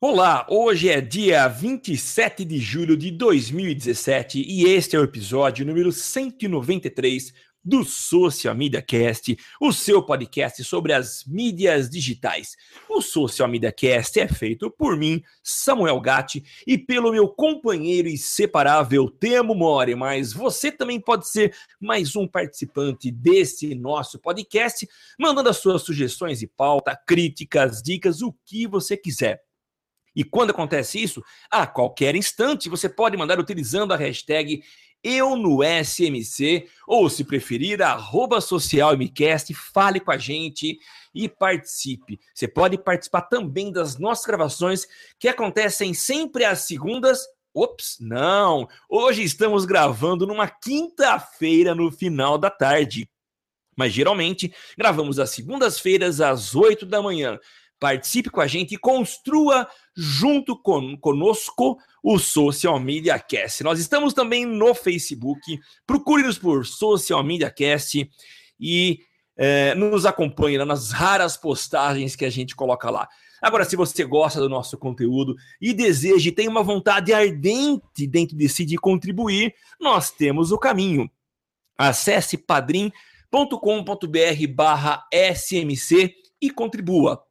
Olá, hoje é dia 27 de julho de 2017 e este é o episódio número 193 do Social Media Cast, o seu podcast sobre as mídias digitais. O Social Media Cast é feito por mim, Samuel Gatti, e pelo meu companheiro inseparável Temo Mori, mas você também pode ser mais um participante desse nosso podcast, mandando as suas sugestões e pauta, críticas, dicas, o que você quiser. E quando acontece isso, a qualquer instante você pode mandar utilizando a hashtag eu no SMC, ou se preferir, arroba socialmcast, fale com a gente e participe. Você pode participar também das nossas gravações que acontecem sempre às segundas. Ops, não! Hoje estamos gravando numa quinta-feira no final da tarde. Mas geralmente gravamos às segundas-feiras às 8 da manhã. Participe com a gente e construa junto con conosco o Social Media Cast. Nós estamos também no Facebook. Procure-nos por Social Media Cast e é, nos acompanhe nas raras postagens que a gente coloca lá. Agora, se você gosta do nosso conteúdo e deseja e tem uma vontade ardente dentro de si de contribuir, nós temos o caminho. Acesse padrim.com.br barra SMC e contribua.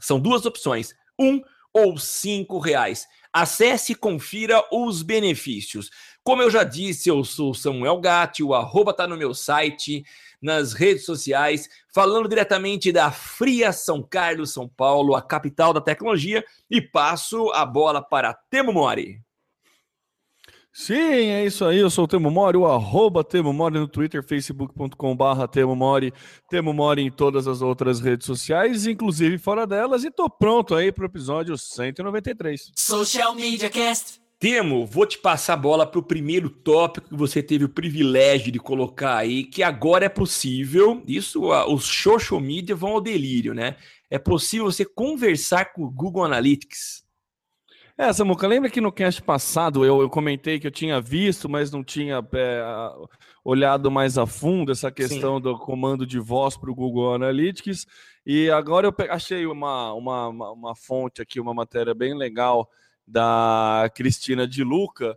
São duas opções, um ou cinco reais. Acesse e confira os benefícios. Como eu já disse, eu sou Samuel Gatti, o arroba tá no meu site, nas redes sociais, falando diretamente da Fria São Carlos, São Paulo, a capital da tecnologia, e passo a bola para Temo Mori. Sim, é isso aí. Eu sou o Temo Mori, o arroba Temo Mori no Twitter, facebook.com barra Temo Mori, Temo Mori em todas as outras redes sociais, inclusive fora delas, e tô pronto aí para o episódio 193. Social Media Cast. Temo, vou te passar a bola para o primeiro tópico que você teve o privilégio de colocar aí, que agora é possível, isso os social media vão ao delírio, né? É possível você conversar com o Google Analytics. É, Samuca, lembra que no cast passado eu, eu comentei que eu tinha visto, mas não tinha é, olhado mais a fundo essa questão Sim. do comando de voz para o Google Analytics. E agora eu achei uma, uma, uma, fonte aqui, uma matéria bem legal da Cristina de Luca,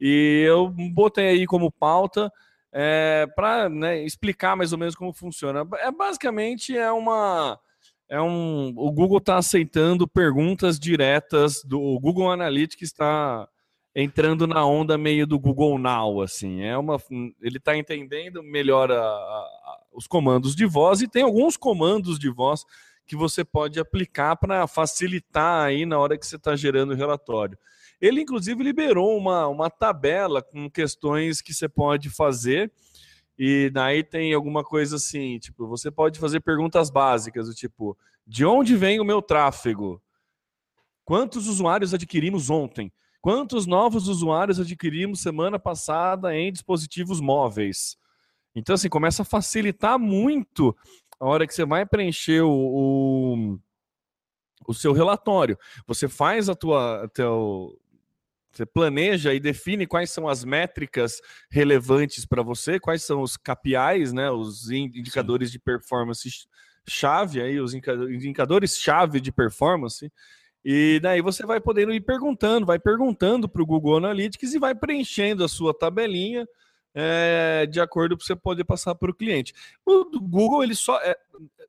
e eu botei aí como pauta é, para né, explicar mais ou menos como funciona. É, basicamente é uma é um, o Google está aceitando perguntas diretas do o Google Analytics está entrando na onda meio do Google Now, assim, é uma, ele está entendendo melhor a, a, os comandos de voz e tem alguns comandos de voz que você pode aplicar para facilitar aí na hora que você está gerando o relatório. Ele inclusive liberou uma, uma tabela com questões que você pode fazer e daí tem alguma coisa assim, tipo, você pode fazer perguntas básicas, do tipo, de onde vem o meu tráfego? Quantos usuários adquirimos ontem? Quantos novos usuários adquirimos semana passada em dispositivos móveis? Então, assim, começa a facilitar muito a hora que você vai preencher o, o, o seu relatório. Você faz a tua, teu, você planeja e define quais são as métricas relevantes para você, quais são os KPIs, né, os indicadores Sim. de performance chave, aí, os indicadores chave de performance. E daí você vai podendo ir perguntando, vai perguntando para o Google Analytics e vai preenchendo a sua tabelinha é, de acordo para você poder passar para o cliente. O Google ele só é,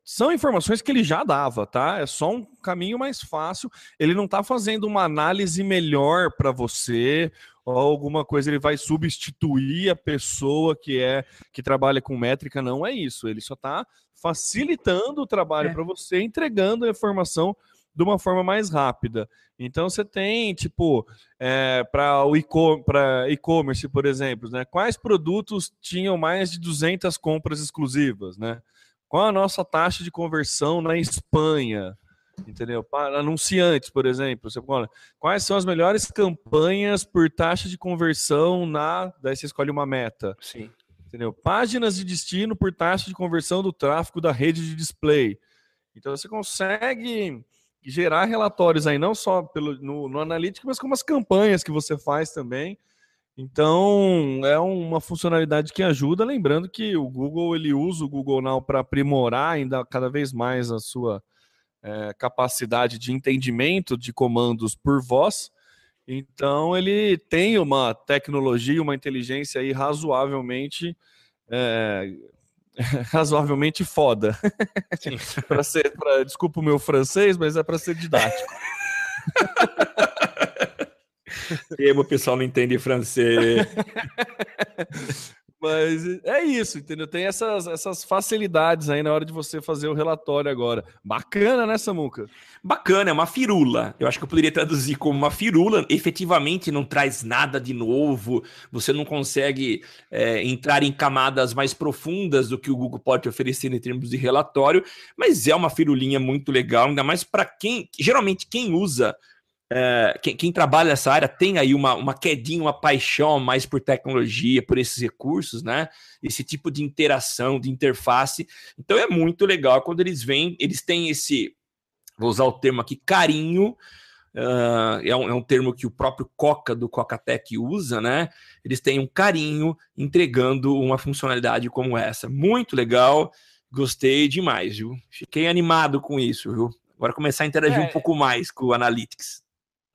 são informações que ele já dava, tá? É só um caminho mais fácil. Ele não está fazendo uma análise melhor para você ou alguma coisa. Ele vai substituir a pessoa que é que trabalha com métrica. Não é isso. Ele só está facilitando o trabalho é. para você, entregando a informação de uma forma mais rápida. Então você tem, tipo, é, para o e-commerce, por exemplo, né? Quais produtos tinham mais de 200 compras exclusivas, né? Qual a nossa taxa de conversão na Espanha? Entendeu? Para anunciantes, por exemplo, você fala, quais são as melhores campanhas por taxa de conversão na. Daí você escolhe uma meta. Sim. Entendeu? Páginas de destino por taxa de conversão do tráfego da rede de display. Então você consegue gerar relatórios aí, não só pelo, no, no mas como as campanhas que você faz também. Então, é uma funcionalidade que ajuda, lembrando que o Google ele usa o Google Now para aprimorar ainda cada vez mais a sua é, capacidade de entendimento de comandos por voz. Então ele tem uma tecnologia, uma inteligência aí razoavelmente é, razoavelmente foda. para ser, pra, desculpa o meu francês, mas é para ser didático. Temo, o pessoal não entende francês. Mas é isso, entendeu? Tem essas, essas facilidades aí na hora de você fazer o relatório agora. Bacana, né, Samuca? Bacana, é uma firula. Eu acho que eu poderia traduzir como uma firula. Efetivamente não traz nada de novo. Você não consegue é, entrar em camadas mais profundas do que o Google pode oferecer em termos de relatório, mas é uma firulinha muito legal, ainda mais para quem. Geralmente, quem usa é, quem, quem, trabalha nessa área tem aí uma, uma quedinha, uma paixão mais por tecnologia, por esses recursos, né? Esse tipo de interação, de interface. Então é muito legal quando eles vêm, eles têm esse, vou usar o termo aqui, carinho. Uh, é, um, é um termo que o próprio Coca do Coca-Tech usa, né? Eles têm um carinho entregando uma funcionalidade como essa. Muito legal, gostei demais, viu? Fiquei animado com isso, viu? Agora começar a interagir é, um pouco mais com o Analytics.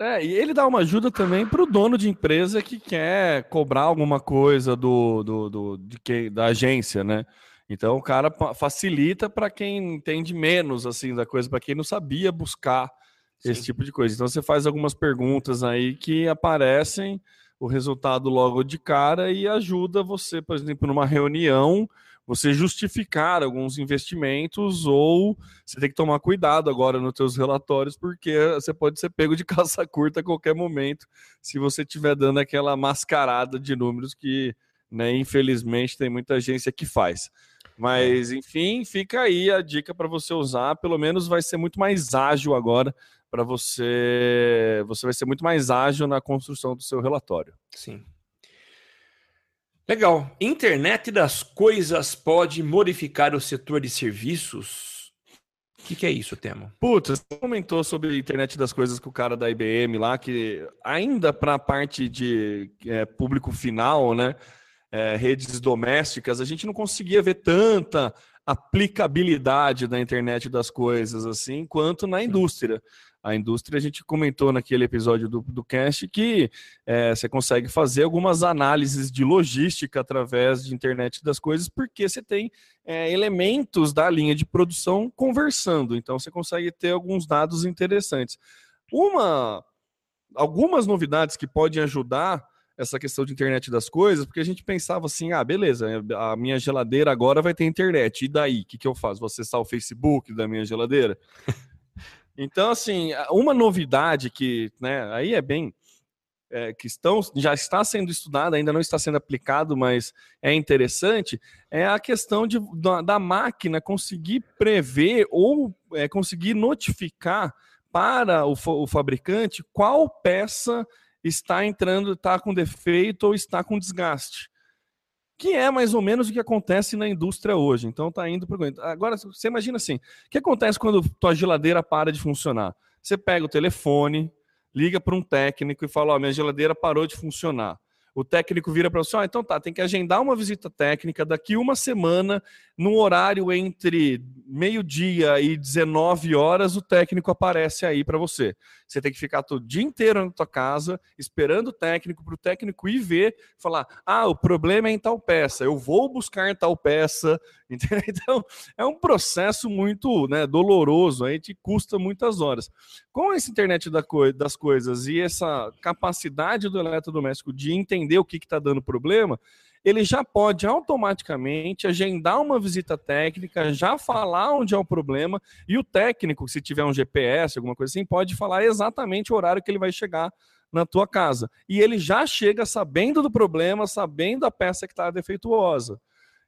É, e ele dá uma ajuda também para o dono de empresa que quer cobrar alguma coisa do, do, do de que, da agência, né? Então o cara facilita para quem entende menos assim da coisa, para quem não sabia buscar Sim. esse tipo de coisa. Então você faz algumas perguntas aí que aparecem o resultado logo de cara e ajuda você, por exemplo, numa reunião você justificar alguns investimentos ou você tem que tomar cuidado agora nos seus relatórios porque você pode ser pego de calça curta a qualquer momento se você estiver dando aquela mascarada de números que, né, infelizmente, tem muita agência que faz. Mas, enfim, fica aí a dica para você usar. Pelo menos vai ser muito mais ágil agora para você. Você vai ser muito mais ágil na construção do seu relatório. Sim. Legal. Internet das coisas pode modificar o setor de serviços? O que, que, é isso, Temo? Putz, você comentou sobre a internet das coisas com o cara da IBM lá, que ainda para a parte de é, público final, né? É, redes domésticas, a gente não conseguia ver tanta aplicabilidade da internet das coisas assim, quanto na indústria a indústria, a gente comentou naquele episódio do, do cast que é, você consegue fazer algumas análises de logística através de internet das coisas, porque você tem é, elementos da linha de produção conversando, então você consegue ter alguns dados interessantes. Uma, algumas novidades que podem ajudar essa questão de internet das coisas, porque a gente pensava assim, ah, beleza, a minha geladeira agora vai ter internet, e daí? O que, que eu faço? Vou acessar o Facebook da minha geladeira? Então, assim, uma novidade que, né, aí é bem é, que estão, já está sendo estudada, ainda não está sendo aplicado, mas é interessante, é a questão de, da, da máquina conseguir prever ou é, conseguir notificar para o, o, fabricante qual peça está entrando, está com defeito ou está com desgaste que é mais ou menos o que acontece na indústria hoje. Então tá indo para Agora você imagina assim, o que acontece quando tua geladeira para de funcionar? Você pega o telefone, liga para um técnico e fala: "Ó, oh, minha geladeira parou de funcionar" o técnico vira para você, ah, então tá, tem que agendar uma visita técnica daqui uma semana, no horário entre meio-dia e 19 horas, o técnico aparece aí para você. Você tem que ficar todo dia inteiro na tua casa, esperando o técnico, para o técnico ir ver, falar, ah, o problema é em tal peça, eu vou buscar tal peça, entendeu? Então, é um processo muito né, doloroso, aí te custa muitas horas. Com essa internet das coisas e essa capacidade do eletrodoméstico de entender o que está dando problema, ele já pode automaticamente agendar uma visita técnica, já falar onde é o problema, e o técnico, se tiver um GPS, alguma coisa assim, pode falar exatamente o horário que ele vai chegar na tua casa. E ele já chega sabendo do problema, sabendo a peça que está defeituosa.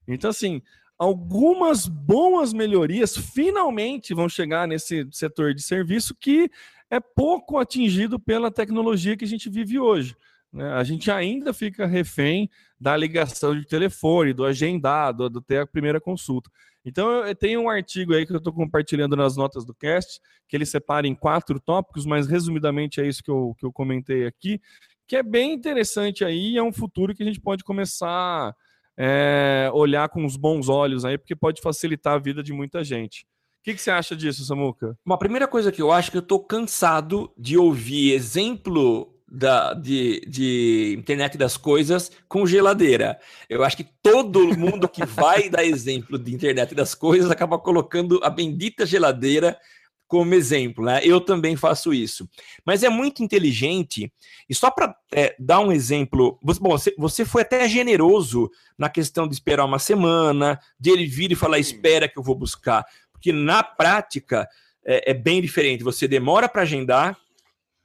Então, assim, algumas boas melhorias finalmente vão chegar nesse setor de serviço que é pouco atingido pela tecnologia que a gente vive hoje. Né? A gente ainda fica refém da ligação de telefone, do agendado, do ter a primeira consulta. Então, eu tenho um artigo aí que eu estou compartilhando nas notas do cast, que ele separa em quatro tópicos, mas resumidamente é isso que eu, que eu comentei aqui, que é bem interessante aí, é um futuro que a gente pode começar é, olhar com os bons olhos aí, porque pode facilitar a vida de muita gente. que, que você acha disso, Samuca? Uma primeira coisa que eu acho que eu estou cansado de ouvir exemplo da, de, de internet das coisas com geladeira. Eu acho que todo mundo que vai dar exemplo de internet das coisas acaba colocando a bendita geladeira como exemplo, né? Eu também faço isso. Mas é muito inteligente, e só para é, dar um exemplo, bom, você, você foi até generoso na questão de esperar uma semana, de ele vir e falar, espera que eu vou buscar. Porque na prática é, é bem diferente. Você demora para agendar,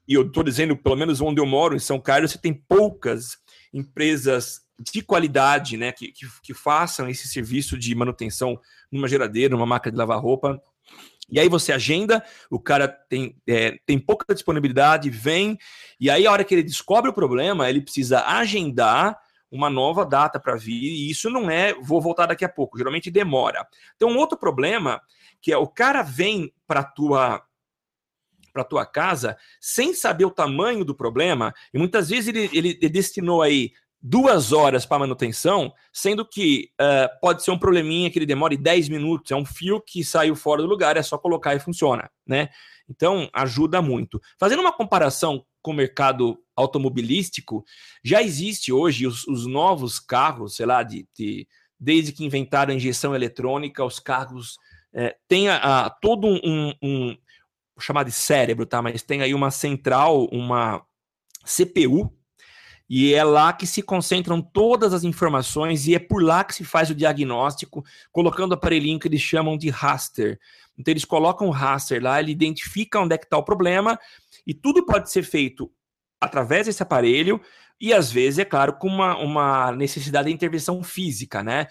e eu estou dizendo, pelo menos onde eu moro, em São Carlos, você tem poucas empresas de qualidade, né, que, que, que façam esse serviço de manutenção numa geladeira, numa máquina de lavar roupa. E aí você agenda, o cara tem, é, tem pouca disponibilidade, vem, e aí a hora que ele descobre o problema, ele precisa agendar uma nova data para vir, e isso não é vou voltar daqui a pouco, geralmente demora. Então, um outro problema que é o cara vem para tua para tua casa sem saber o tamanho do problema, e muitas vezes ele, ele destinou aí duas horas para manutenção, sendo que uh, pode ser um probleminha que ele demore 10 minutos, é um fio que saiu fora do lugar, é só colocar e funciona, né? Então, ajuda muito. Fazendo uma comparação com o mercado automobilístico, já existe hoje os, os novos carros, sei lá, de, de, desde que inventaram a injeção eletrônica, os carros é, têm a, a, todo um, um, chamado de cérebro, tá? Mas tem aí uma central, uma CPU, e é lá que se concentram todas as informações e é por lá que se faz o diagnóstico, colocando o aparelhinho que eles chamam de raster. Então eles colocam o raster lá, ele identifica onde é que está o problema e tudo pode ser feito através desse aparelho e às vezes, é claro, com uma, uma necessidade de intervenção física, né?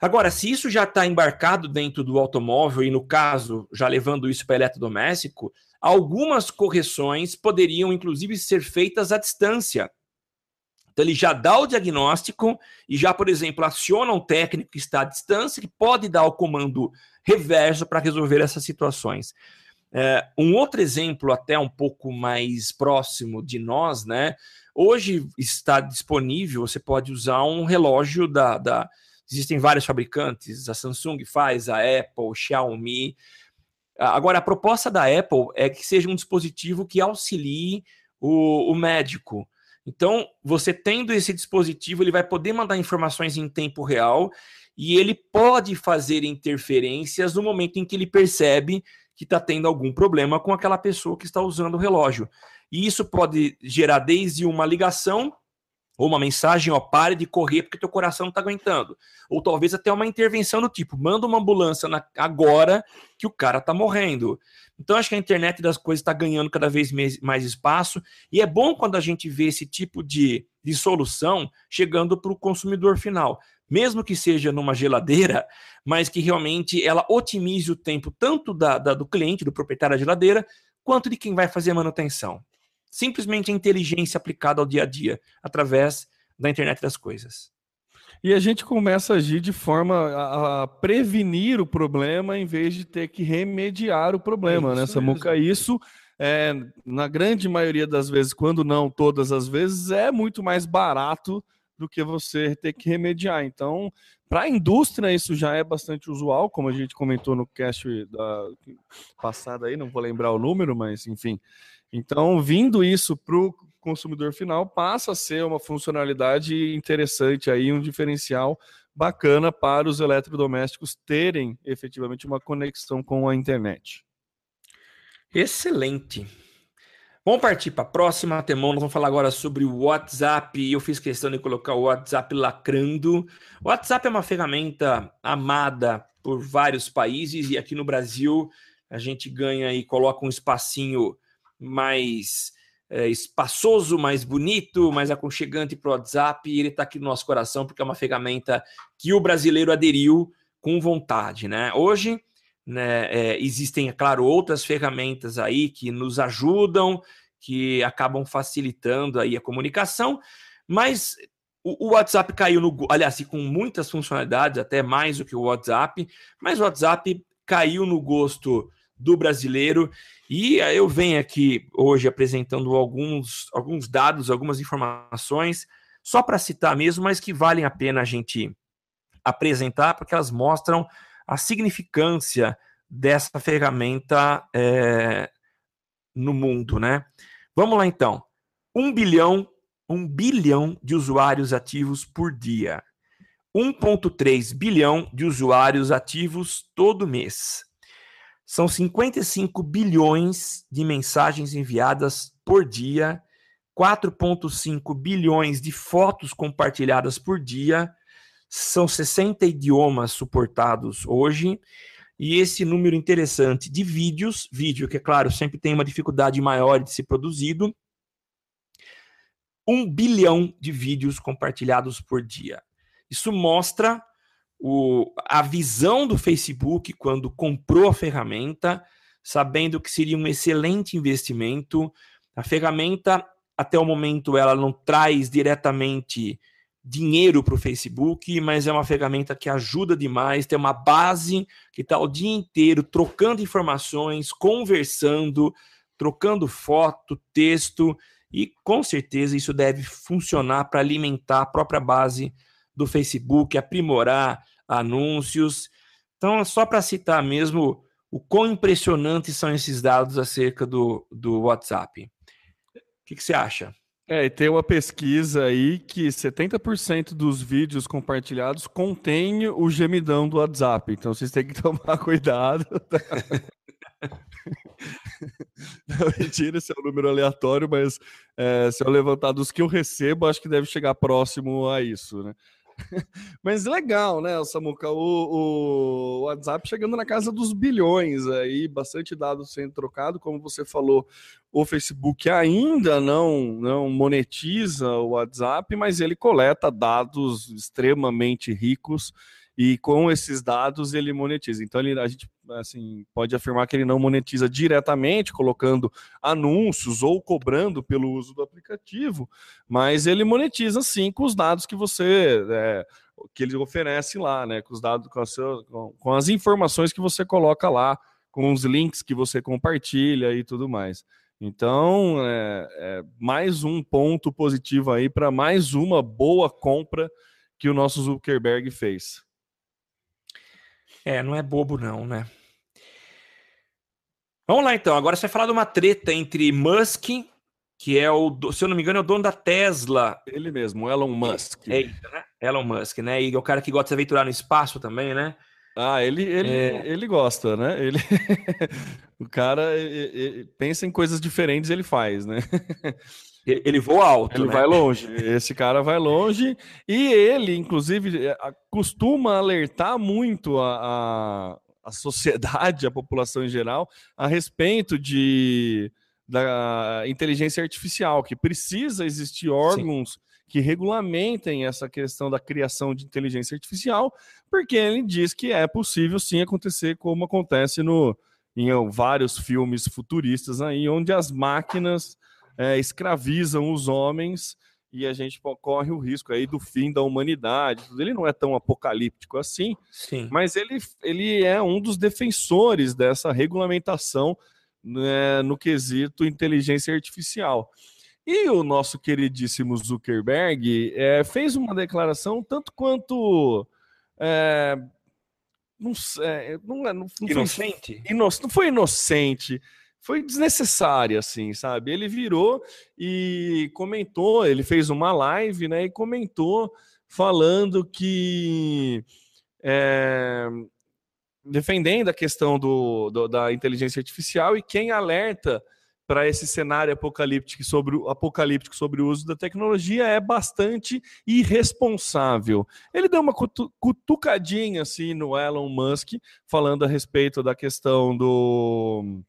Agora, se isso já está embarcado dentro do automóvel e no caso, já levando isso para eletrodoméstico, algumas correções poderiam inclusive ser feitas à distância então ele já dá o diagnóstico e já, por exemplo, aciona um técnico que está à distância que pode dar o comando reverso para resolver essas situações. É, um outro exemplo, até um pouco mais próximo de nós, né? Hoje está disponível, você pode usar um relógio da. da existem vários fabricantes, a Samsung faz, a Apple, Xiaomi. Agora, a proposta da Apple é que seja um dispositivo que auxilie o, o médico. Então, você tendo esse dispositivo, ele vai poder mandar informações em tempo real e ele pode fazer interferências no momento em que ele percebe que está tendo algum problema com aquela pessoa que está usando o relógio. E isso pode gerar desde uma ligação ou uma mensagem, ó, pare de correr porque teu coração não está aguentando. Ou talvez até uma intervenção do tipo, manda uma ambulância na, agora que o cara está morrendo. Então acho que a internet das coisas está ganhando cada vez mais espaço e é bom quando a gente vê esse tipo de, de solução chegando para o consumidor final. Mesmo que seja numa geladeira, mas que realmente ela otimize o tempo tanto da, da do cliente, do proprietário da geladeira, quanto de quem vai fazer a manutenção simplesmente a inteligência aplicada ao dia a dia, através da internet das coisas. E a gente começa a agir de forma a, a prevenir o problema em vez de ter que remediar o problema, é né, Samuca? Isso, é, na grande maioria das vezes, quando não todas as vezes, é muito mais barato do que você ter que remediar. Então, para a indústria, isso já é bastante usual, como a gente comentou no cast da passada aí, não vou lembrar o número, mas enfim. Então, vindo isso para o consumidor final, passa a ser uma funcionalidade interessante aí, um diferencial bacana para os eletrodomésticos terem efetivamente uma conexão com a internet. Excelente. Vamos partir para a próxima, Temão. Nós vamos falar agora sobre o WhatsApp. Eu fiz questão de colocar o WhatsApp lacrando. O WhatsApp é uma ferramenta amada por vários países e aqui no Brasil a gente ganha e coloca um espacinho mais é, espaçoso, mais bonito, mais aconchegante para o WhatsApp. Ele está aqui no nosso coração porque é uma ferramenta que o brasileiro aderiu com vontade, né? Hoje, né, é, existem, é claro, outras ferramentas aí que nos ajudam, que acabam facilitando aí a comunicação, mas o WhatsApp caiu no, aliás, com muitas funcionalidades, até mais do que o WhatsApp, mas o WhatsApp caiu no gosto do brasileiro. E eu venho aqui hoje apresentando alguns, alguns dados, algumas informações, só para citar mesmo, mas que valem a pena a gente apresentar, porque elas mostram a significância dessa ferramenta é, no mundo, né? Vamos lá então. Um bilhão, um bilhão de usuários ativos por dia. 1,3 bilhão de usuários ativos todo mês. São 55 bilhões de mensagens enviadas por dia, 4,5 bilhões de fotos compartilhadas por dia, são 60 idiomas suportados hoje, e esse número interessante de vídeos, vídeo que, é claro, sempre tem uma dificuldade maior de ser produzido, um bilhão de vídeos compartilhados por dia. Isso mostra o, a visão do Facebook quando comprou a ferramenta, sabendo que seria um excelente investimento. A ferramenta, até o momento, ela não traz diretamente dinheiro para o Facebook, mas é uma ferramenta que ajuda demais. Tem uma base que está o dia inteiro trocando informações, conversando, trocando foto, texto, e com certeza isso deve funcionar para alimentar a própria base do Facebook, aprimorar anúncios. Então, só para citar mesmo o quão impressionantes são esses dados acerca do, do WhatsApp. O que, que você acha? É, e tem uma pesquisa aí que 70% dos vídeos compartilhados contém o gemidão do WhatsApp. Então vocês têm que tomar cuidado. Não, mentira, esse é um número aleatório, mas é, se eu levantar dos que eu recebo, acho que deve chegar próximo a isso, né? Mas legal, né, Samuca? O, o, WhatsApp chegando na casa dos bilhões aí, bastante dados sendo trocado, como você falou, o Facebook ainda não, não monetiza o WhatsApp, mas ele coleta dados extremamente ricos e com esses dados ele monetiza. Então ele, a gente assim, pode afirmar que ele não monetiza diretamente, colocando anúncios ou cobrando pelo uso do aplicativo, mas ele monetiza sim com os dados que você é, que ele oferece lá, né? Com os dados, com, seu, com, as informações que você coloca lá, com os links que você compartilha e tudo mais. Então, é, é mais um ponto positivo aí para mais uma boa compra que o nosso Zuckerberg fez. É, não é bobo não, né? Vamos lá então. Agora você vai falar de uma treta entre Musk, que é o, se eu não me engano, é o dono da Tesla. Ele mesmo, Elon Musk. É, né? Elon Musk, né? E é o cara que gosta de se aventurar no espaço também, né? Ah, ele, ele, é... ele gosta, né? Ele... o cara ele, ele, pensa em coisas diferentes, ele faz, né? Ele voa alto. Ele né? vai longe. Esse cara vai longe. E ele, inclusive, é, costuma alertar muito a, a, a sociedade, a população em geral, a respeito de da inteligência artificial, que precisa existir órgãos Sim. que regulamentem essa questão da criação de inteligência artificial, porque ele diz que é possível sim acontecer como acontece no, em vários filmes futuristas aí, onde as máquinas é, escravizam os homens e a gente corre o risco aí do fim da humanidade. Ele não é tão apocalíptico assim, Sim. mas ele, ele é um dos defensores dessa regulamentação né, no quesito inteligência artificial. E o nosso queridíssimo Zuckerberg é, fez uma declaração tanto quanto. É, não, é, não, não, não, inocente? Foi, não foi inocente foi desnecessária, assim, sabe? Ele virou e comentou, ele fez uma live, né? E comentou falando que é, defendendo a questão do, do, da inteligência artificial e quem alerta para esse cenário apocalíptico sobre, o, apocalíptico sobre o uso da tecnologia é bastante irresponsável. Ele deu uma cutu, cutucadinha assim no Elon Musk, falando a respeito da questão do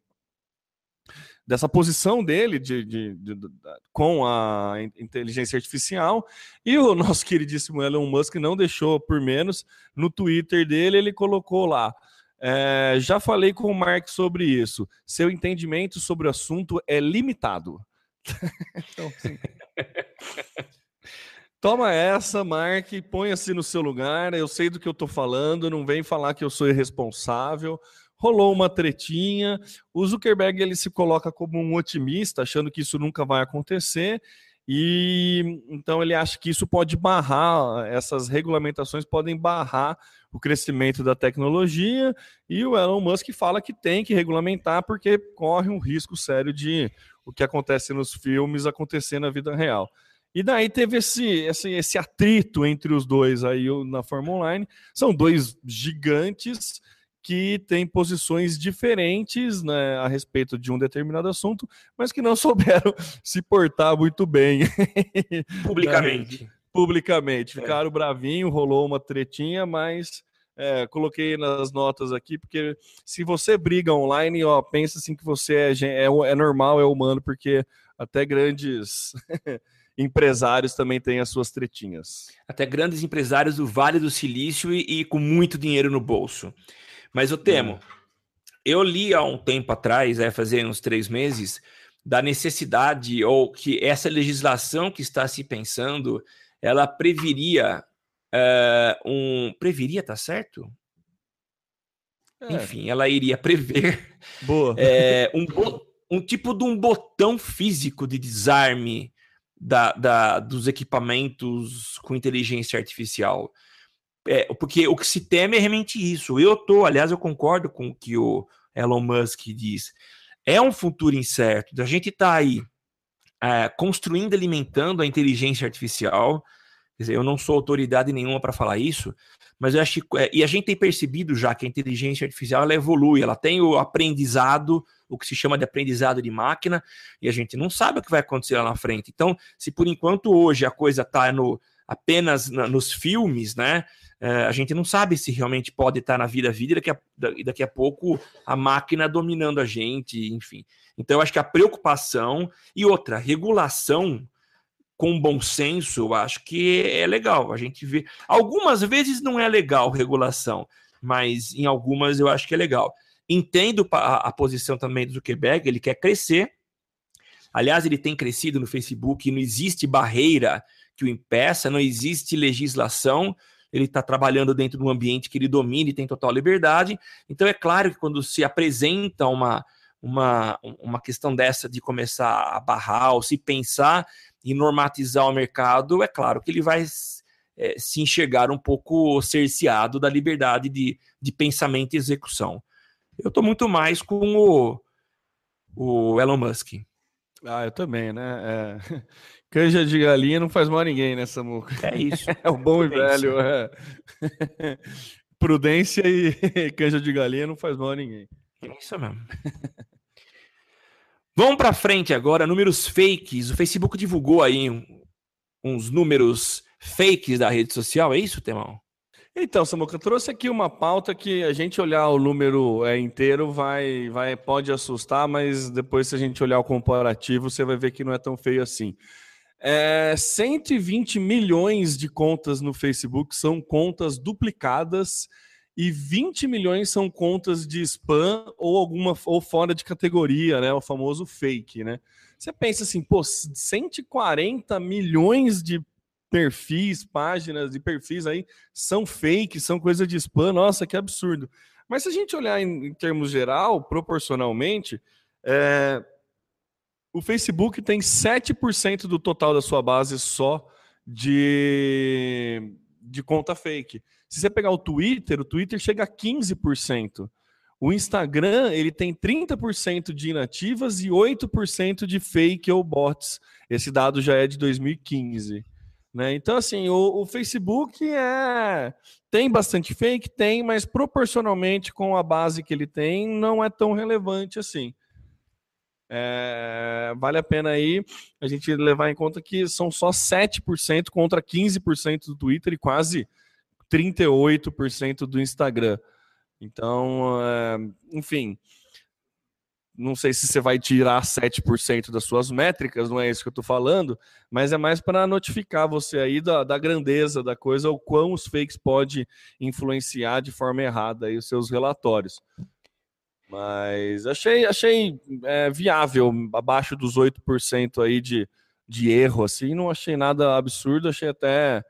dessa posição dele de, de, de, de, com a inteligência artificial. E o nosso queridíssimo Elon Musk não deixou por menos. No Twitter dele, ele colocou lá. É, já falei com o Mark sobre isso. Seu entendimento sobre o assunto é limitado. então, assim, Toma essa, Mark, ponha-se no seu lugar. Eu sei do que eu estou falando, não vem falar que eu sou irresponsável rolou uma tretinha. O Zuckerberg ele se coloca como um otimista, achando que isso nunca vai acontecer. E então ele acha que isso pode barrar, essas regulamentações podem barrar o crescimento da tecnologia, e o Elon Musk fala que tem que regulamentar porque corre um risco sério de o que acontece nos filmes acontecer na vida real. E daí teve esse, esse, esse atrito entre os dois aí na Fórmula Online. São dois gigantes que têm posições diferentes né, a respeito de um determinado assunto, mas que não souberam se portar muito bem. Publicamente. Publicamente. É. Ficaram bravinho, rolou uma tretinha, mas é, coloquei nas notas aqui, porque se você briga online, ó, pensa assim que você é, é, é normal, é humano, porque até grandes empresários também têm as suas tretinhas. Até grandes empresários do Vale do Silício e, e com muito dinheiro no bolso. Mas eu temo, eu li há um tempo atrás, é, fazer uns três meses, da necessidade ou que essa legislação que está se pensando, ela previria uh, um... Previria, tá certo? É. Enfim, ela iria prever é, um, um tipo de um botão físico de desarme da, da, dos equipamentos com inteligência artificial. É, porque o que se teme é realmente isso. Eu tô, aliás, eu concordo com o que o Elon Musk diz. É um futuro incerto. A gente está aí é, construindo, alimentando a inteligência artificial. Quer dizer, eu não sou autoridade nenhuma para falar isso, mas eu acho que, é, e a gente tem percebido já que a inteligência artificial ela evolui, ela tem o aprendizado, o que se chama de aprendizado de máquina, e a gente não sabe o que vai acontecer lá na frente. Então, se por enquanto hoje a coisa está no, apenas na, nos filmes, né? É, a gente não sabe se realmente pode estar na vida a vida e daqui a, daqui a pouco a máquina dominando a gente, enfim. Então, eu acho que a preocupação e outra, regulação com bom senso, eu acho que é legal. A gente vê. Algumas vezes não é legal regulação, mas em algumas eu acho que é legal. Entendo a, a posição também do Zuckerberg, ele quer crescer. Aliás, ele tem crescido no Facebook, não existe barreira que o impeça, não existe legislação. Ele está trabalhando dentro de um ambiente que ele domina e tem total liberdade. Então, é claro que quando se apresenta uma, uma, uma questão dessa de começar a barrar ou se pensar e normatizar o mercado, é claro que ele vai é, se enxergar um pouco cerceado da liberdade de, de pensamento e execução. Eu estou muito mais com o, o Elon Musk. Ah, eu também, né? É... Canja de galinha não faz mal a ninguém nessa muca. É isso. É o bom Prudência. e velho. É. Prudência e canja de galinha não faz mal a ninguém. É isso mesmo. Vamos para frente agora, números fakes. O Facebook divulgou aí uns números fakes da rede social, é isso, Temão? Então, Samuca, trouxe aqui uma pauta que a gente olhar o número é, inteiro vai, vai pode assustar, mas depois se a gente olhar o comparativo, você vai ver que não é tão feio assim. É, 120 milhões de contas no Facebook são contas duplicadas e 20 milhões são contas de spam ou alguma ou fora de categoria, né? O famoso fake, né? Você pensa assim, pô, 140 milhões de perfis, páginas de perfis aí são fake, são coisa de spam, nossa, que absurdo. Mas se a gente olhar em, em termos geral, proporcionalmente, é, o Facebook tem 7% do total da sua base só de, de conta fake. Se você pegar o Twitter, o Twitter chega a 15%. O Instagram, ele tem 30% de inativas e 8% de fake ou bots. Esse dado já é de 2015. Né? Então, assim, o, o, Facebook é tem bastante fake, tem, mas proporcionalmente com a base que ele tem, não é tão relevante assim. É, vale a pena aí a gente levar em conta que são só 7% contra 15% do Twitter e quase 38% do Instagram. Então, é, enfim, não sei se você vai tirar 7% das suas métricas, não é isso que eu estou falando, mas é mais para notificar você aí da, da, grandeza da coisa, o quão os fakes pode influenciar de forma errada aí os seus relatórios. Mas achei, achei é, viável, abaixo dos 8% aí de, de erro, assim, não achei nada absurdo, achei até.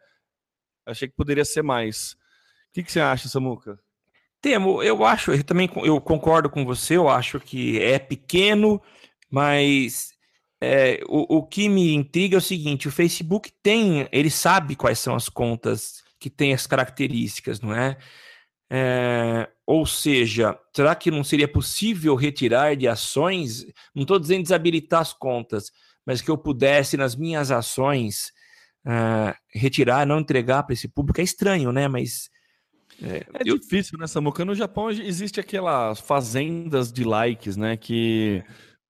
Achei que poderia ser mais. O que, que você acha, Samuca? Temo, eu acho, eu também eu concordo com você, eu acho que é pequeno, mas é, o, o que me intriga é o seguinte: o Facebook tem, ele sabe quais são as contas que têm as características, não é? É ou seja, será que não seria possível retirar de ações? Não estou dizendo desabilitar as contas, mas que eu pudesse, nas minhas ações, uh, retirar, não entregar para esse público. É estranho, né? Mas. É, é eu... difícil, né, Samuca? No Japão existe aquelas fazendas de likes, né? Que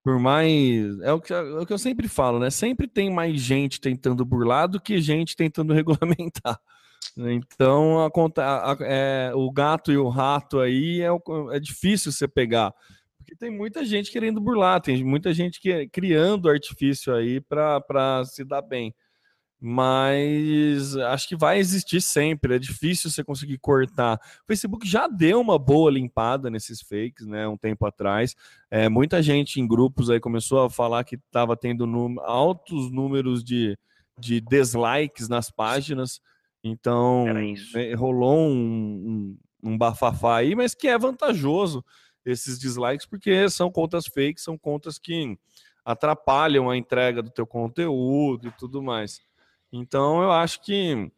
por mais. É o, que, é o que eu sempre falo, né? Sempre tem mais gente tentando burlar do que gente tentando regulamentar. Então, a, a, a, é, o gato e o rato aí é, é difícil você pegar. Porque tem muita gente querendo burlar, tem muita gente que, criando artifício aí para se dar bem mas acho que vai existir sempre. É difícil você conseguir cortar. O Facebook já deu uma boa limpada nesses fakes, né? Um tempo atrás. É, muita gente em grupos aí começou a falar que estava tendo altos números de, de dislikes nas páginas. Então né, rolou um, um, um bafafá aí, mas que é vantajoso esses dislikes, porque são contas fakes, são contas que atrapalham a entrega do teu conteúdo e tudo mais. Então eu acho que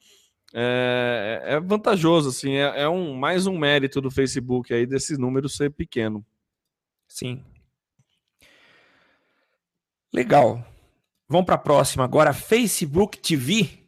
é, é vantajoso, assim, é, é, um mais um mérito do Facebook aí desse número ser pequeno. Sim. Legal. Vamos para a próxima agora. Facebook TV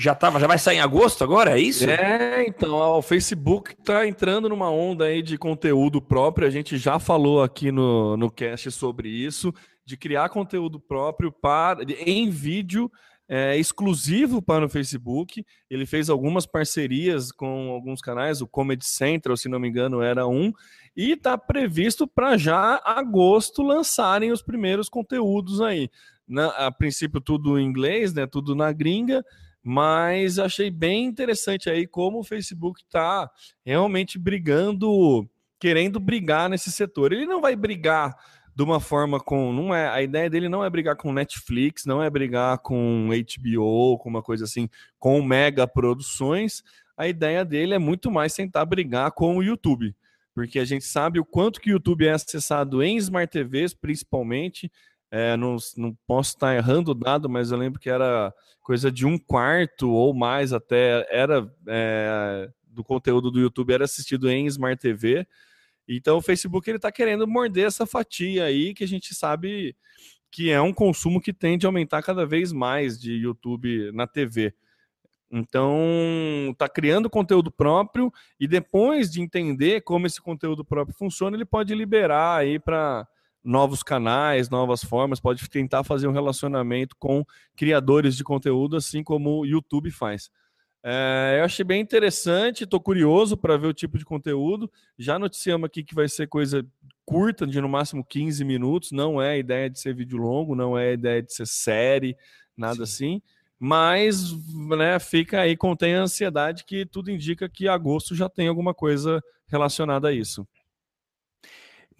já tava, já vai sair em agosto agora, é isso? É, então, o Facebook está entrando numa onda aí de conteúdo próprio. A gente já falou aqui no, no cast sobre isso, de criar conteúdo próprio para em vídeo é, exclusivo para o Facebook. Ele fez algumas parcerias com alguns canais, o Comedy Central, se não me engano, era um, e está previsto para já agosto lançarem os primeiros conteúdos aí. Na, a princípio, tudo em inglês, né? Tudo na gringa. Mas achei bem interessante aí como o Facebook está realmente brigando, querendo brigar nesse setor. Ele não vai brigar de uma forma com. Não é, a ideia dele não é brigar com Netflix, não é brigar com HBO, com uma coisa assim, com mega produções. A ideia dele é muito mais tentar brigar com o YouTube. Porque a gente sabe o quanto que o YouTube é acessado em Smart TVs, principalmente. É, não, não posso estar errando o dado, mas eu lembro que era coisa de um quarto ou mais até era é, do conteúdo do YouTube era assistido em Smart TV. Então o Facebook ele está querendo morder essa fatia aí que a gente sabe que é um consumo que tende a aumentar cada vez mais de YouTube na TV. Então, está criando conteúdo próprio e depois de entender como esse conteúdo próprio funciona, ele pode liberar aí para novos canais, novas formas, pode tentar fazer um relacionamento com criadores de conteúdo, assim como o YouTube faz. É, eu achei bem interessante, estou curioso para ver o tipo de conteúdo. Já noticiamos aqui que vai ser coisa curta, de no máximo 15 minutos. Não é a ideia de ser vídeo longo, não é a ideia de ser série, nada Sim. assim. Mas né, fica aí, contém a ansiedade que tudo indica que agosto já tem alguma coisa relacionada a isso.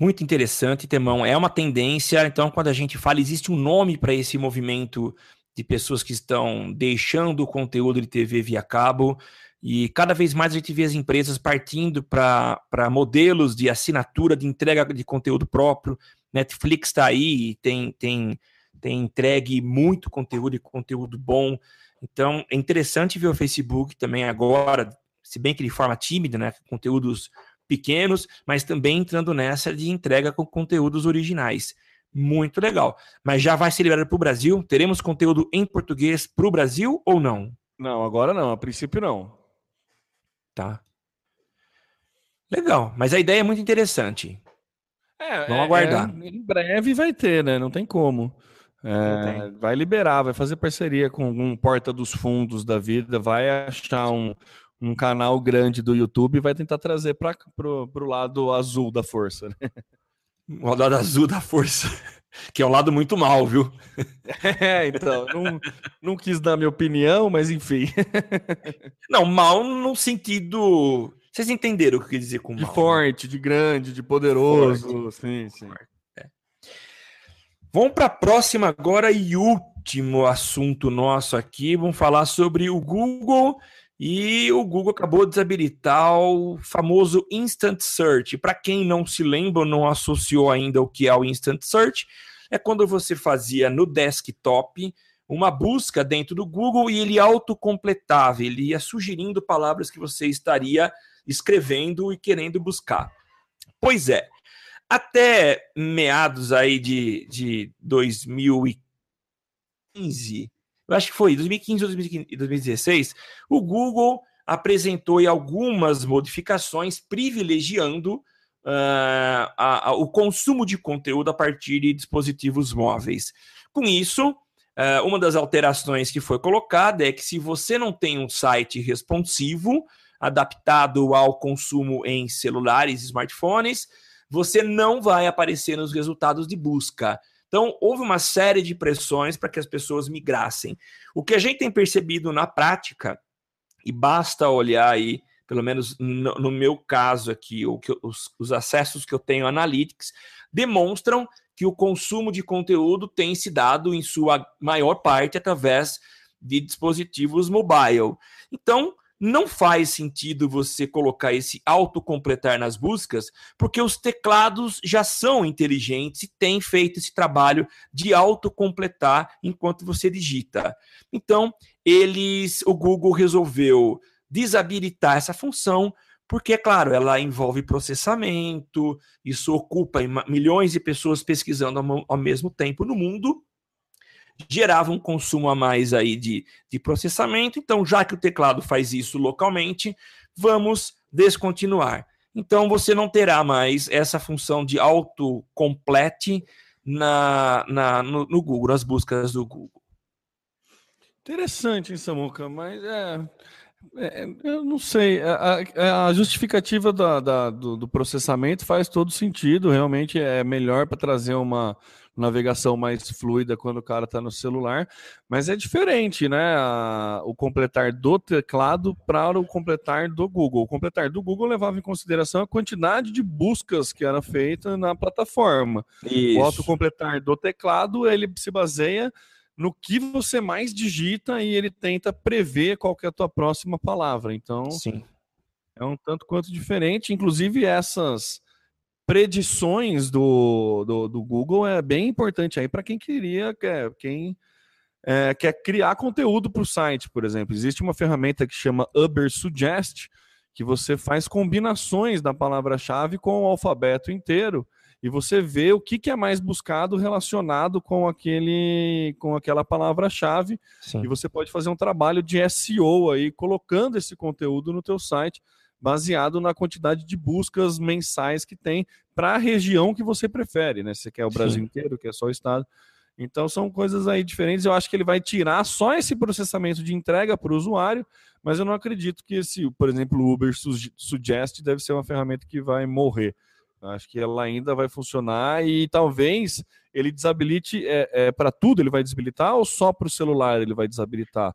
Muito interessante, Temão. É uma tendência, então, quando a gente fala, existe um nome para esse movimento de pessoas que estão deixando o conteúdo de TV via cabo. E cada vez mais a gente vê as empresas partindo para modelos de assinatura, de entrega de conteúdo próprio. Netflix está aí e tem, tem, tem entregue muito conteúdo e conteúdo bom. Então é interessante ver o Facebook também agora, se bem que de forma tímida, né? Conteúdos pequenos, mas também entrando nessa de entrega com conteúdos originais muito legal. Mas já vai ser liberado para o Brasil? Teremos conteúdo em português para o Brasil ou não? Não, agora não. A princípio não. Tá. Legal. Mas a ideia é muito interessante. É, Vamos é, aguardar. É, em breve vai ter, né? Não tem como. É, vai liberar, vai fazer parceria com um porta dos fundos da vida, vai achar um, um canal grande do YouTube vai tentar trazer para o lado azul da força. Né? O lado azul da força. Que é um lado muito mal, viu? É, então, não, não quis dar minha opinião, mas enfim. Não, mal no sentido. Vocês entenderam o que eu quis dizer com mal? De forte, né? de grande, de poderoso. Sim, sim. É. Vamos para a próxima agora e último assunto nosso aqui. Vamos falar sobre o Google e o Google acabou de desabilitar o famoso Instant Search. Para quem não se lembra, não associou ainda o que é o Instant Search, é quando você fazia no desktop uma busca dentro do Google e ele autocompletava, ele ia sugerindo palavras que você estaria escrevendo e querendo buscar. Pois é, até meados aí de, de 2015, eu acho que foi 2015 ou 2016, o Google apresentou algumas modificações privilegiando uh, a, a, o consumo de conteúdo a partir de dispositivos móveis. Com isso, uh, uma das alterações que foi colocada é que se você não tem um site responsivo, adaptado ao consumo em celulares e smartphones, você não vai aparecer nos resultados de busca. Então, houve uma série de pressões para que as pessoas migrassem. O que a gente tem percebido na prática, e basta olhar aí, pelo menos no, no meu caso aqui, o que, os, os acessos que eu tenho Analytics, demonstram que o consumo de conteúdo tem se dado, em sua maior parte, através de dispositivos mobile. Então, não faz sentido você colocar esse autocompletar nas buscas, porque os teclados já são inteligentes e têm feito esse trabalho de autocompletar enquanto você digita. Então, eles, o Google resolveu desabilitar essa função, porque, é claro, ela envolve processamento, isso ocupa milhões de pessoas pesquisando ao mesmo tempo no mundo, gerava um consumo a mais aí de, de processamento. Então, já que o teclado faz isso localmente, vamos descontinuar. Então, você não terá mais essa função de autocomplete na, na, no, no Google, nas buscas do Google. Interessante, hein, Samuca? Mas é, é, eu não sei. A, a justificativa da, da, do, do, processamento faz todo sentido. Realmente é melhor para trazer uma, navegação mais fluida quando o cara está no celular, mas é diferente, né? A, o completar do teclado para o completar do Google. O completar do Google levava em consideração a quantidade de buscas que era feita na plataforma. Isso. O autocompletar do teclado ele se baseia no que você mais digita e ele tenta prever qual é a tua próxima palavra. Então, Sim. é um tanto quanto diferente. Inclusive essas predições do, do, do, Google é bem importante aí para quem queria, quer, quem é, quer criar conteúdo para o site, por exemplo. Existe uma ferramenta que chama Uber Suggest, que você faz combinações da palavra-chave com o alfabeto inteiro e você vê o que, que é mais buscado relacionado com aquele com aquela palavra-chave e você pode fazer um trabalho de SEO aí colocando esse conteúdo no teu site baseado na quantidade de buscas mensais que tem para a região que você prefere, né? Se você quer o Brasil Sim. inteiro, quer só o estado. Então são coisas aí diferentes. Eu acho que ele vai tirar só esse processamento de entrega para o usuário, mas eu não acredito que esse, por exemplo, o Uber Suggest deve ser uma ferramenta que vai morrer. Acho que ela ainda vai funcionar e talvez ele desabilite é, é para tudo, ele vai desabilitar ou só para o celular ele vai desabilitar?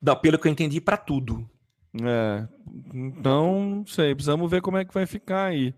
Não, pelo que eu entendi, para tudo. É, então, não sei, precisamos ver como é que vai ficar aí.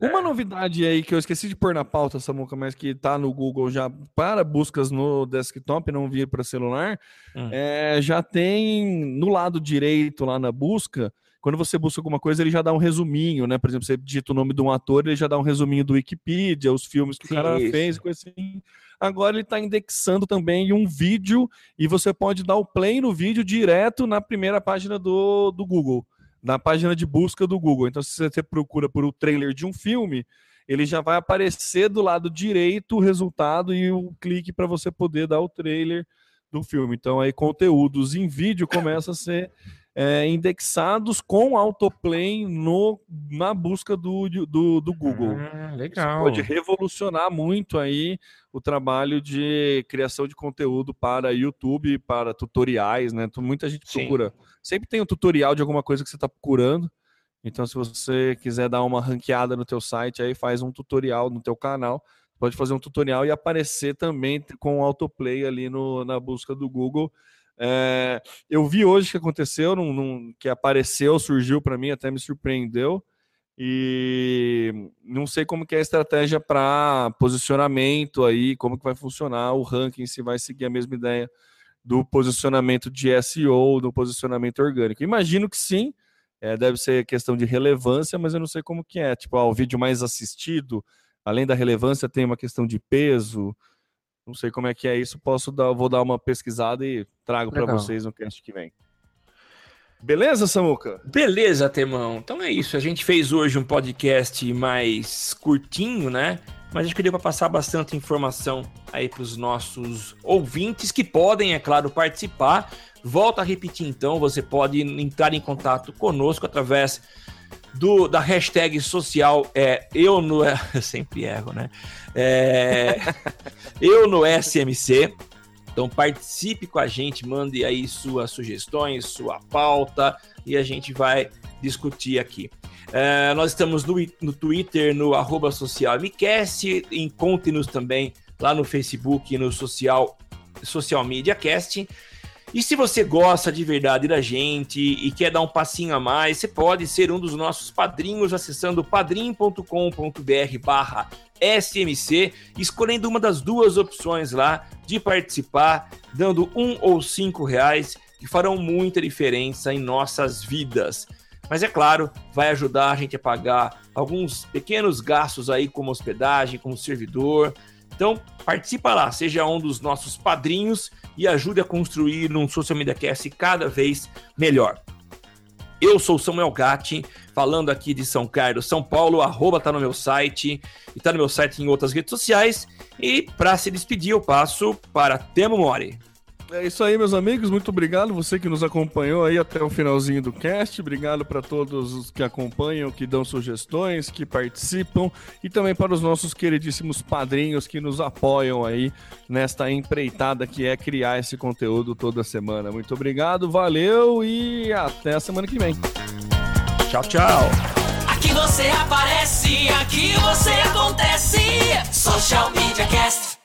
Uma é. novidade aí que eu esqueci de pôr na pauta, Samuca, mas que tá no Google já para buscas no desktop, não vir para celular, hum. é, já tem no lado direito lá na busca, quando você busca alguma coisa, ele já dá um resuminho, né? Por exemplo, você digita o nome de um ator, ele já dá um resuminho do Wikipedia, os filmes que Sim, o cara isso. fez, coisa assim. Agora ele está indexando também um vídeo e você pode dar o play no vídeo direto na primeira página do, do Google, na página de busca do Google. Então, se você procura por o trailer de um filme, ele já vai aparecer do lado direito o resultado e o clique para você poder dar o trailer do filme. Então, aí conteúdos em vídeo começa a ser é, indexados com autoplay no, na busca do, do, do Google. Ah, legal. Isso pode revolucionar muito aí o trabalho de criação de conteúdo para YouTube, para tutoriais, né? Muita gente procura. Sim. Sempre tem um tutorial de alguma coisa que você está procurando. Então, se você quiser dar uma ranqueada no teu site, aí faz um tutorial no teu canal. Pode fazer um tutorial e aparecer também com autoplay ali no, na busca do Google. É, eu vi hoje que aconteceu, num, num, que apareceu, surgiu para mim, até me surpreendeu. E não sei como que é a estratégia para posicionamento aí, como que vai funcionar o ranking, se vai seguir a mesma ideia do posicionamento de SEO, do posicionamento orgânico. Imagino que sim, é, deve ser questão de relevância, mas eu não sei como que é. Tipo, ah, o vídeo mais assistido, além da relevância, tem uma questão de peso, Não sei como é que é isso, posso dar, vou dar uma pesquisada e trago para vocês no cast que vem. Beleza, Samuca? Beleza, Temão. Então é isso. A gente fez hoje um podcast mais curtinho, né? Mas acho que deu para passar bastante informação aí para os nossos ouvintes que podem, é claro, participar. Volto a repetir então, você pode entrar em contato conosco através do, da hashtag social é eu no. Eu sempre erro, né? É, eu no SMC. Então participe com a gente, mande aí suas sugestões, sua pauta e a gente vai discutir aqui. É, nós estamos no, no Twitter, no arroba socialmcast, encontre-nos também lá no Facebook e no social, social Media Cast. E se você gosta de verdade da gente e quer dar um passinho a mais, você pode ser um dos nossos padrinhos acessando padrim.com.br barra SMC, escolhendo uma das duas opções lá de participar, dando um ou cinco reais, que farão muita diferença em nossas vidas. Mas é claro, vai ajudar a gente a pagar alguns pequenos gastos aí, como hospedagem, como servidor. Então, participa lá, seja um dos nossos padrinhos e ajude a construir um Social Media Cast cada vez melhor. Eu sou Samuel Gatti, falando aqui de São Carlos, São Paulo, arroba tá no meu site, e tá no meu site em outras redes sociais. E para se despedir, eu passo para Temo Mori. É isso aí, meus amigos. Muito obrigado você que nos acompanhou aí até o finalzinho do cast. Obrigado para todos os que acompanham, que dão sugestões, que participam e também para os nossos queridíssimos padrinhos que nos apoiam aí nesta empreitada que é criar esse conteúdo toda semana. Muito obrigado, valeu e até a semana que vem. Tchau, tchau. Aqui você aparece, aqui você acontece. Social Media Cast.